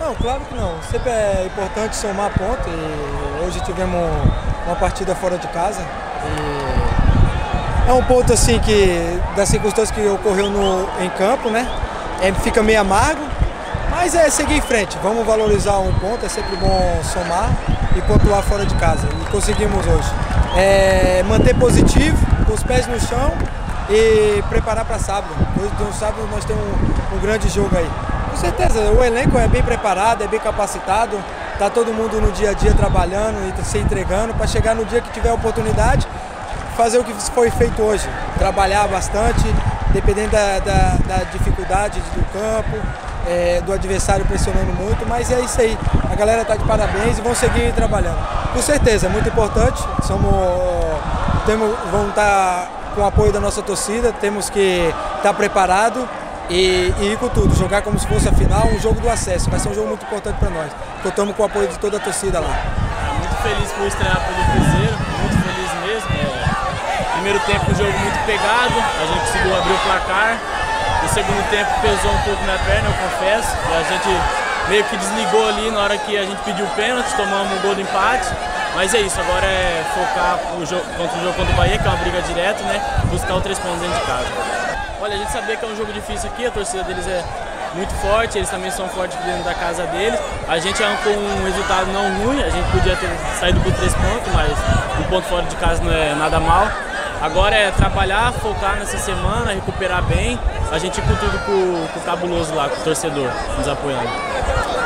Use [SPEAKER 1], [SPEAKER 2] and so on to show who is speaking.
[SPEAKER 1] Não, claro que não. Sempre é importante somar ponto e hoje tivemos uma partida fora de casa. é um ponto assim que, das circunstâncias que ocorreu no, em campo, né? É, fica meio amargo, mas é seguir em frente. Vamos valorizar um ponto, é sempre bom somar e pontuar fora de casa. E conseguimos hoje. É, manter positivo, com os pés no chão e preparar para sábado. No sábado, nós temos um, um grande jogo aí. Com certeza, o elenco é bem preparado, é bem capacitado, está todo mundo no dia a dia trabalhando e se entregando para chegar no dia que tiver oportunidade, fazer o que foi feito hoje, trabalhar bastante, dependendo da, da, da dificuldade do campo, é, do adversário pressionando muito, mas é isso aí. A galera está de parabéns e vão seguir trabalhando. Com certeza, muito importante. Somos, temos, vamos estar tá com o apoio da nossa torcida, temos que estar tá preparado e, e, ir com tudo, jogar como se fosse a final, um jogo do acesso. Vai ser um jogo muito importante para nós. Contamos com o apoio de toda a torcida lá.
[SPEAKER 2] Muito feliz por estrear pelo Cruzeiro, muito feliz mesmo. Primeiro tempo, um jogo muito pegado, a gente conseguiu abrir o placar. O segundo tempo pesou um pouco na perna, eu confesso. A gente meio que desligou ali na hora que a gente pediu pênalti, tomamos um gol de empate. Mas é isso, agora é focar o jogo, contra o jogo contra o Bahia, que é uma briga direta, né? Buscar o três pontos dentro de casa. Olha, a gente sabia que é um jogo difícil aqui, a torcida deles é muito forte, eles também são fortes dentro da casa deles. A gente arrancou um resultado não ruim, a gente podia ter saído por três pontos, mas um ponto fora de casa não é nada mal. Agora é trabalhar, focar nessa semana, recuperar bem, a gente ir com tudo com, com o cabuloso lá, com o torcedor nos apoiando.